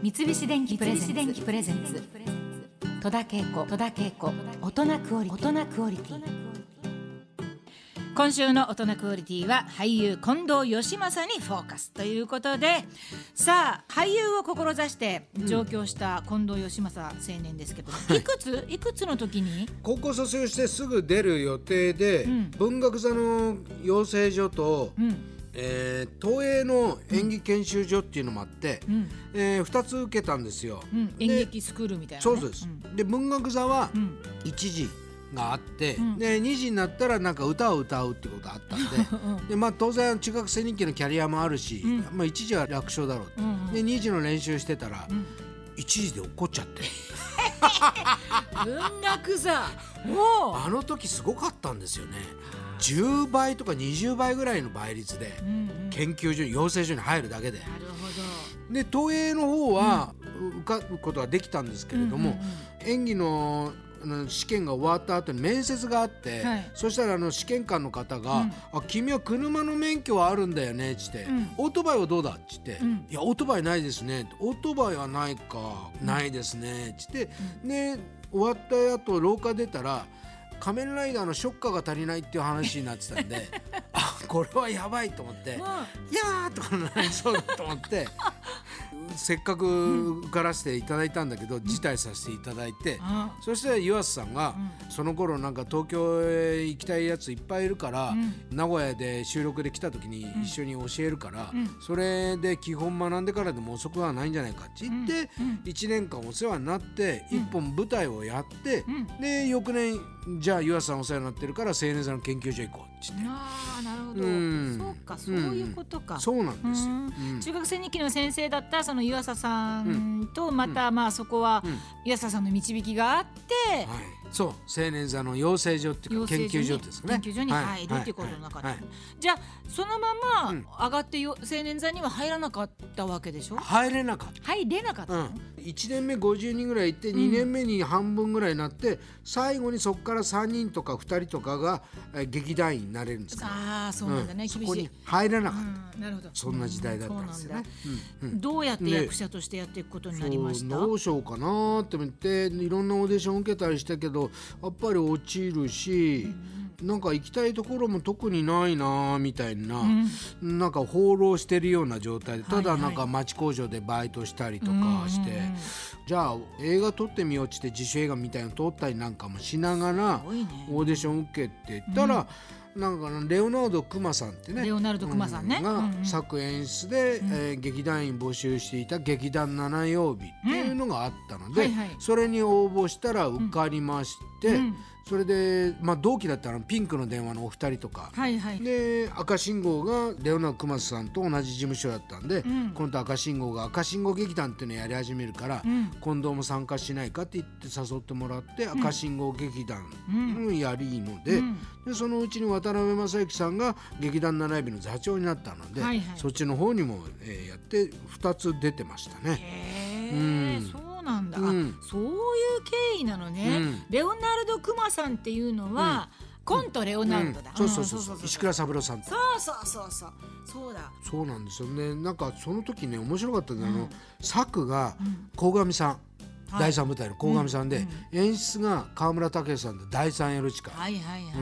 三菱電機プレゼンツ。戸田恵子。戸田恵子。大人クオリティ。大人クオリティ。今週の大人クオリティは俳優近藤義正にフォーカスということでさあ俳優を志して上京した近藤義正青年ですけど、い。くつ？いくつの時に？高校卒業してすぐ出る予定で、ん。文学座の養成所と、うんえー東映の演技研修所っていうのもあって、うん。え2つ受けたんですよ。うん。演で劇スクールみたいな、ね、そうです、で文学座はうん。1時があって、ん。で2時になったらなんか歌を歌うってことがあったんでで、まあ、当然中学生人気のキャリアもあるし、ん。まあ、1時は楽勝だろうって、うんうん。で2時の練習してたら、ん。1時で怒っちゃって。文学座。あの時すごかったんですよね10倍とか20倍ぐらいの倍率でうんうん。研究所に養成所に入るだけで。なるほで東映の方は受かることができたんですけれども、うんうん演技の試験が終わった後に面接があって、はい。そしたらあの試験官の方が「あ君は車の免許はあるんだよね」っつって、うん。オートバイはどうだ?」っつって「うん。いやオートバイないですね」オートバイはないか、ないですね」っつって、で終わった後廊下出たら「仮面ライダーのショッカーが足りない」っていう話になってたんで あこれはやばいと思って。ど、いやーとかなりそうだと思ってせっかく受からせていただいたんだけど辞退させていただいてあそしたら湯浅さんがその頃なんか東京へ行きたいやついっぱいいるから名古屋で収録で来た時に一緒に教えるからそれで基本学んでからでも遅くはないんじゃないかって言って1年間お世話になって1本舞台をやってで翌年じゃあ湯浅さんお世話になってるから青年座の研究所行こうって言って。あーなるほど、うん。そうかそういうことか、そうなんですよ。うん。うん。中学生日記の先生だったその湯浅さんとまたまあそこは湯浅さんの導きがあって。はい、そう。青年座の養成所っていうか研究所ですね。研究所に入るっていうことなかった、じゃあそのまま上がってよ青年座には入らなかったわけでしょ？入れなかっ入れなかった1年目50人ぐらい行って2年目に半分ぐらいになって最後にそこから3人とか2人とかがえー劇団員になれるんですからああそうなんだね、厳しい。そこに入らなかった、うん。なるほど。そんな時代だったんですよね。どうやって役者としてやっていくことになりました、どうしようかなって思っていろんなオーディション受けたりしたけどやっぱり落ちるし、なんか行きたいところも特にないなみたいな、なんか放浪してるような状態でただなんか町工場でバイトしたりとかして、じゃあ映画撮ってみようって自主映画みたいなの撮ったりなんかもしながらね。オーディション受けてたら、なんかレオナルド・クマさんってね。レオナルドクマさんね。が作演出で、えー劇団員募集していた劇団七曜日っていうのがあったので、それに応募したら受かりまして、うん。それで、まあ、同期だったらピンクの電話のお二人とか、で赤信号がレオナルド・クマスさんと同じ事務所だったんで、ん。今度赤信号が赤信号劇団っていうのをやり始めるから、ん。近藤も参加しないかって言って誘ってもらって、赤信号劇団のやりので,、でそのうちに渡辺正行さんが劇団七日の座長になったので、はいはい。そっちの方にも、えーやって2つ出てましたね。うん。そうなんだ、うん。あそういう経緯なのね、うん。レオナルド・クマさんっていうのは、コントレオナルドだ、うん。そうそうそうそう。石倉三郎さんと。そうそうそうそう。そうだ。そうなんですよね。なんかその時ね面白かったのは、あの作が鴻上さん、はい。第三部隊の鴻上さんで、演出が川村武さんで第三エロチカ、はいはいはいはい、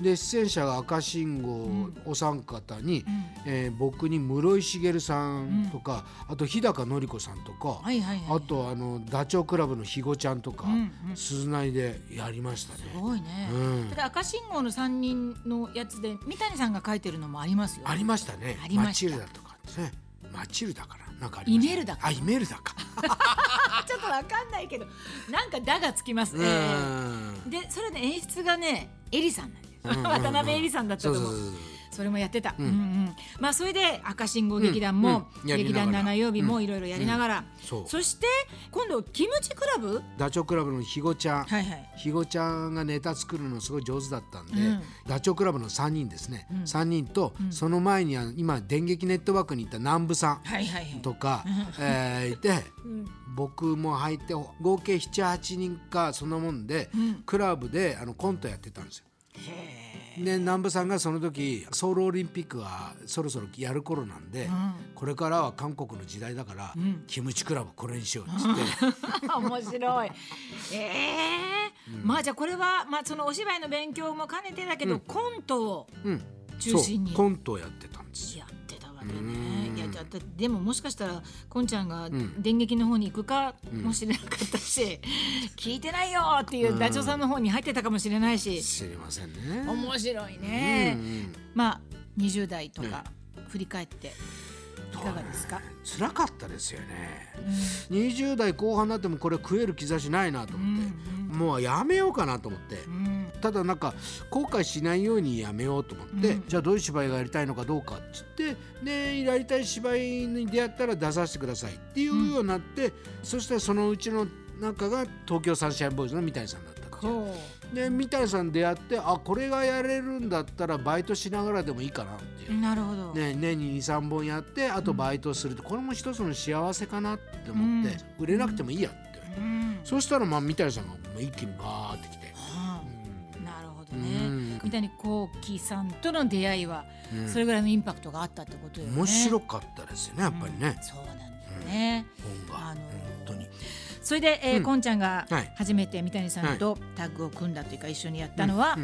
で出演者が赤信号お三方に、えー僕に室井茂さんとか、あと日高のり子さんとか、はいはいはいあとあのダチョウ倶楽部の肥後ちゃんとか、鈴内でやりましたね。すごいね、うん。で赤信号の三人のやつで三谷さんが書いてるのもありますよありましたね。ありました。マチルダとかですね。マチルダかな。なんかイメルダか。あ、イメルダか。あ ちょっとわかんないけどなんか「だ」がつきますね、うん。でそれで演出がねエリさん渡辺エリさんだったと思う。そうそうそうそう。それもやってた、うん。うんまあそれで赤信号劇団も、うんうん。劇団七曜日もいろいろやりながら、そう。そして今度キムチクラブ？ダチョウ倶楽部の肥後ちゃん。はいはい。肥後ちゃんがネタ作るのすごい上手だったんで、うん。ダチョウ倶楽部の3人ですね、3人と、その前には今電撃ネットワークに行った南部さん。はいはいはい。とか、えーいて、僕も入って合計78人かそんなもんで、クラブであのコントやってたんですよ。で南部さんがその時ソウルオリンピックはそろそろやる頃なんで、これからは韓国の時代だから、キムチクラブこれにしようっつって、面白い。ええまあじゃあこれはまあそのお芝居の勉強も兼ねてだけど、コントをうん、中心に。コントをやってたんですよ。やってたわけね。いやだってでももしかしたらこんちゃんが電撃の方に行くかもしれなかったし、聞いてないよっていうダチョウさんの方に入ってたかもしれないし、知りませんね。面白いね。うんうんまあ20代とか振り返っていかがですか？辛かったですよね、20代後半になってもこれ食える兆しないなと思って、もうやめようかなと思って、うんただなんか後悔しないようにやめようと思って、うん。じゃあどういう芝居がやりたいのかどうかっつってでやりたい芝居に出会ったら出させてくださいっていうようになって、そしたらそのうちの中が東京サンシャインボーイズの三谷さんだったんで三谷さん出会ってあこれがやれるんだったらバイトしながらでもいいかなっていう。う。なるほど。ね、年に23本やってあとバイトすると、これも一つの幸せかなって思って、売れなくてもいいやって、うん。そしたらまあ三谷さんがもう一気にバーってきて、はあね。ん。三谷幸喜さんとの出会いはうん。それぐらいのインパクトがあったってことよね。面白かったですよねやっぱりね、そうなんだよね。本が、あのー本当に。それで、えーうん。こんちゃんがはい。初めて三谷さんとタッグを組んだというか一緒にやったのは、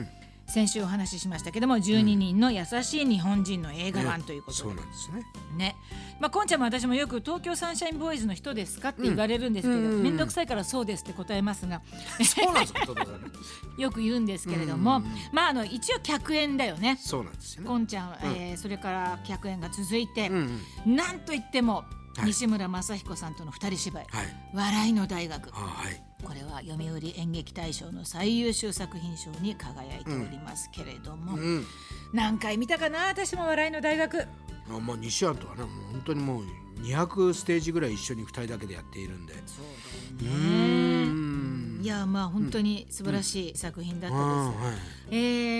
先週お話ししましたけども12人の優しい日本人の映画版ということそうでなんですね。ね。まあ、こんちゃんも私もよく東京サンシャインボーイズの人ですかって言われるんですけど、うん。面倒くさいからそうですって答えますが。そうなんですか よく言うんですけれども、うん。まああの一応客演だよね。そうなんですよね。こんちゃん、えーそれから客演が続いて、うんうん。なんといっても、はい。西村雅彦さんとの二人芝居。はい「笑いの大学」あはいこれは読売演劇大賞の最優秀作品賞に輝いておりますけれども、うん。何回見たかな私も「笑いの大学。あまあ西安とはねもう本当にもう200ステージぐらい一緒に2人だけでやっているんで」そうだね。ん。いやまあ本当に素晴らしい作品だったです。あはい。え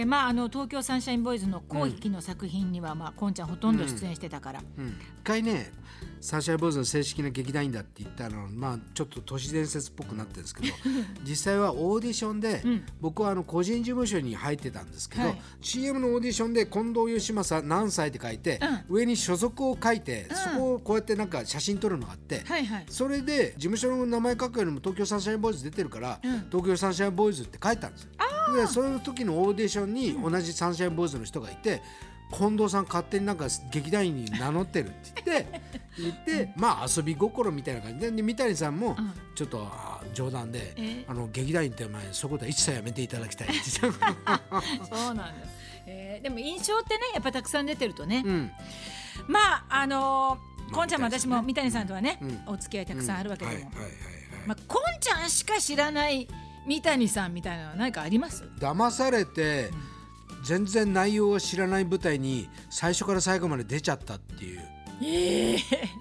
ーまああの東京サンシャインボーイズの後期の作品には、まあこんちゃんほとんど出演してたから、うん、一回ねサンシャインボーイズの正式な劇団員だって言ったのまあちょっと都市伝説っぽくなってるんですけど 実際はオーディションで、うん。僕はあの個人事務所に入ってたんですけど、はい。CM のオーディションで近藤義正何歳って書いて、上に所属を書いて、そこをこうやってなんか写真撮るのがあって、はいはい。それで事務所の名前書くよりも東京サンシャインボーイズ出てるから、うん。東京サンシャインボーイズって書いたんですよ。でその時のオーディションに同じサンシャインボーイズの人がいて近藤さん勝手になんか劇団員に名乗ってるって言って 言ってまあ遊び心みたいな感じでで三谷さんもん。ちょっとあ冗談でえ「あの劇団員ってお前そこで一切やめていただきたい」って言って そうなんだ、えーでも印象ってねやっぱたくさん出てるとね、うん。まああのーまあこんちゃんも私も三谷さんとはね、うん。お付き合いたくさんあるわけでも、はいはいはいはい。まあ、こんちゃんしか知らない三谷さんみたいなのは何かあります？騙されて全然内容を知らない舞台に最初から最後まで出ちゃったっていう。ええ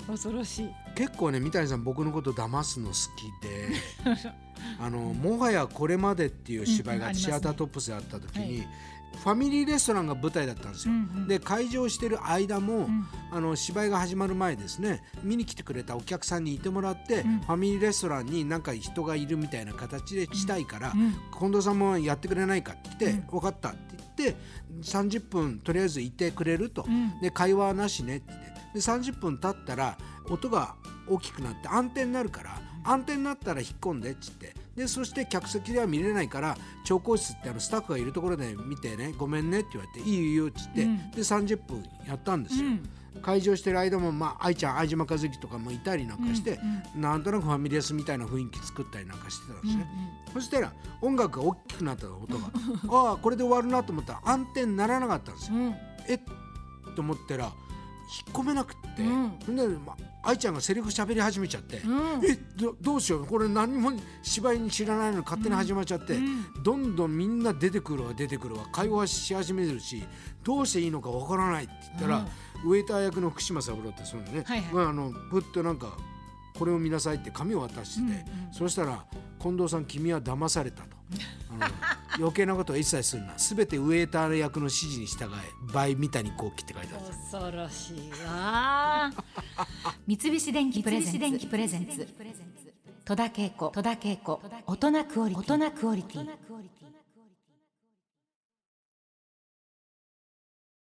恐ろしい結構ね三谷さん僕のこと騙すの好きで あのもはやこれまでっていう芝居がシアタートップスであった時に、はファミリーレストランが舞台だったんですよ。うんうんで会場してる間も、ん。あの芝居が始まる前ですね見に来てくれたお客さんにいてもらって、ん。ファミリーレストランになんか人がいるみたいな形でしたいから、うん近藤さんもやってくれないかって言って、分かったって言って30分とりあえずいてくれると、ん。で会話はなしねって言って。で30分経ったら音が大きくなって安定になるから安定になったら引っ込んでって言って。でそして客席では見れないから調香室ってあのスタッフがいるところで見てねごめんねって言われていいよいいよって言って、うん。で30分やったんですよ。うん。会場してる間も、まあ、愛ちゃん愛島和樹とかもいたりなんかして、なんとなくファミレスみたいな雰囲気作ったりなんかしてたんですね、そしたら音楽が大きくなった音が。ああこれで終わるなと思ったら安定にならなかったんですよ。うん。えっ？と思ったら引っ込めなくって、うん。で、まあ、愛ちゃんがセリフ喋り始めちゃって、うん。えどどうしよう？これ何も芝居に知らないのに勝手に始まっちゃって、どんどんみんな出てくるわ出てくるわ。会話し始めるしどうしていいのかわからないって言ったら、ウェイター役の福島三郎ってそのね、はいはい。まあ、あのふっとなんかこれを見なさいって紙を渡してて、そしたら近藤さん君は騙されたと。余計なことは一切するな。全てウェイター役の指示に従え倍三谷幸喜って書いてある。んです恐ろしいわ。三菱電機プレゼンツ。戸田恵子。戸田恵子。大人クオリティ